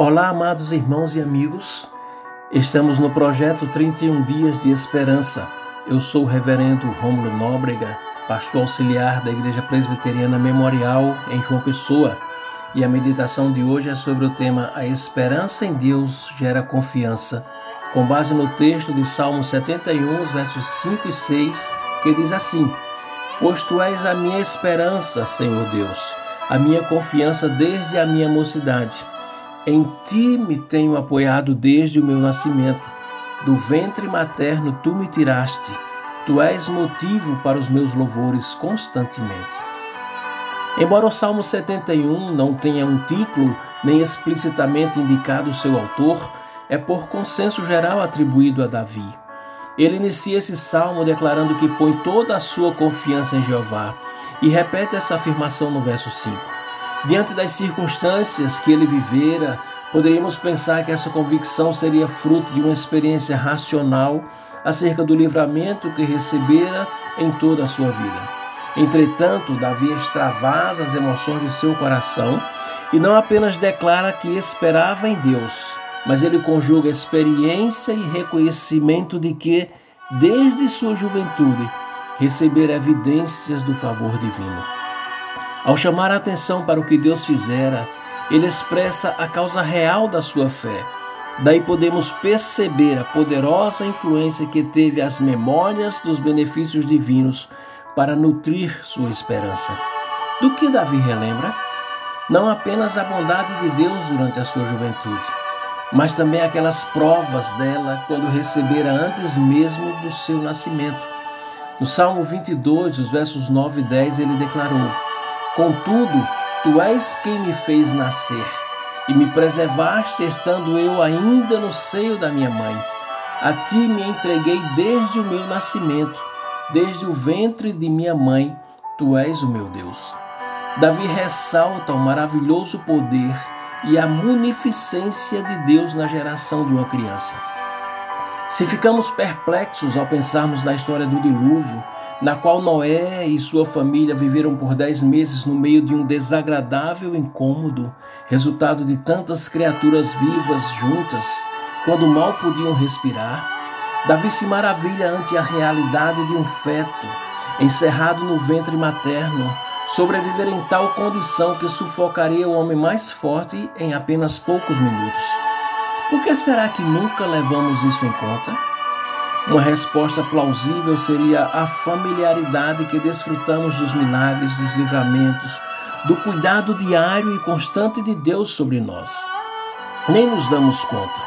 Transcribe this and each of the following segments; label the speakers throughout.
Speaker 1: Olá, amados irmãos e amigos. Estamos no projeto 31 Dias de Esperança. Eu sou o reverendo Rômulo Nóbrega, pastor auxiliar da Igreja Presbiteriana Memorial em João Pessoa. E a meditação de hoje é sobre o tema A esperança em Deus gera confiança, com base no texto de Salmo 71, versos 5 e 6, que diz assim: Pois tu és a minha esperança, Senhor Deus, a minha confiança desde a minha mocidade. Em ti me tenho apoiado desde o meu nascimento. Do ventre materno tu me tiraste. Tu és motivo para os meus louvores constantemente. Embora o Salmo 71 não tenha um título nem explicitamente indicado o seu autor, é por consenso geral atribuído a Davi. Ele inicia esse salmo declarando que põe toda a sua confiança em Jeová e repete essa afirmação no verso 5. Diante das circunstâncias que ele vivera, poderíamos pensar que essa convicção seria fruto de uma experiência racional acerca do livramento que recebera em toda a sua vida. Entretanto, Davi extravasa as emoções de seu coração e não apenas declara que esperava em Deus, mas ele conjuga experiência e reconhecimento de que, desde sua juventude, recebera evidências do favor divino. Ao chamar a atenção para o que Deus fizera, ele expressa a causa real da sua fé. Daí podemos perceber a poderosa influência que teve as memórias dos benefícios divinos para nutrir sua esperança. Do que Davi relembra? Não apenas a bondade de Deus durante a sua juventude, mas também aquelas provas dela quando recebera antes mesmo do seu nascimento. No Salmo 22, os versos 9 e 10, ele declarou: Contudo, tu és quem me fez nascer e me preservaste estando eu ainda no seio da minha mãe. A ti me entreguei desde o meu nascimento, desde o ventre de minha mãe, tu és o meu Deus. Davi ressalta o maravilhoso poder e a munificência de Deus na geração de uma criança. Se ficamos perplexos ao pensarmos na história do dilúvio, na qual Noé e sua família viveram por dez meses no meio de um desagradável incômodo, resultado de tantas criaturas vivas juntas, quando mal podiam respirar, Davi se maravilha ante a realidade de um feto encerrado no ventre materno, sobreviver em tal condição que sufocaria o homem mais forte em apenas poucos minutos. Por que será que nunca levamos isso em conta? Uma resposta plausível seria a familiaridade que desfrutamos dos milagres, dos livramentos, do cuidado diário e constante de Deus sobre nós. Nem nos damos conta.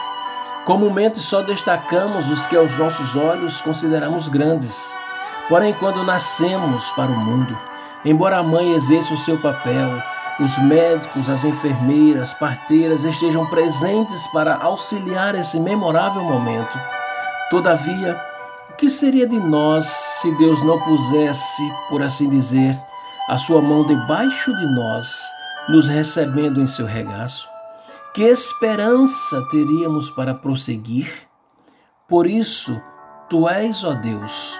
Speaker 1: Comumente só destacamos os que aos nossos olhos consideramos grandes. Porém, quando nascemos para o mundo, embora a mãe exerça o seu papel, os médicos, as enfermeiras, parteiras estejam presentes para auxiliar esse memorável momento. Todavia, o que seria de nós se Deus não pusesse, por assim dizer, a sua mão debaixo de nós, nos recebendo em seu regaço? Que esperança teríamos para prosseguir? Por isso, tu és, ó Deus,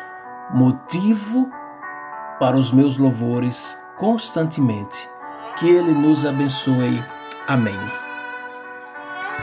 Speaker 1: motivo para os meus louvores constantemente que Ele nos abençoe. Amém.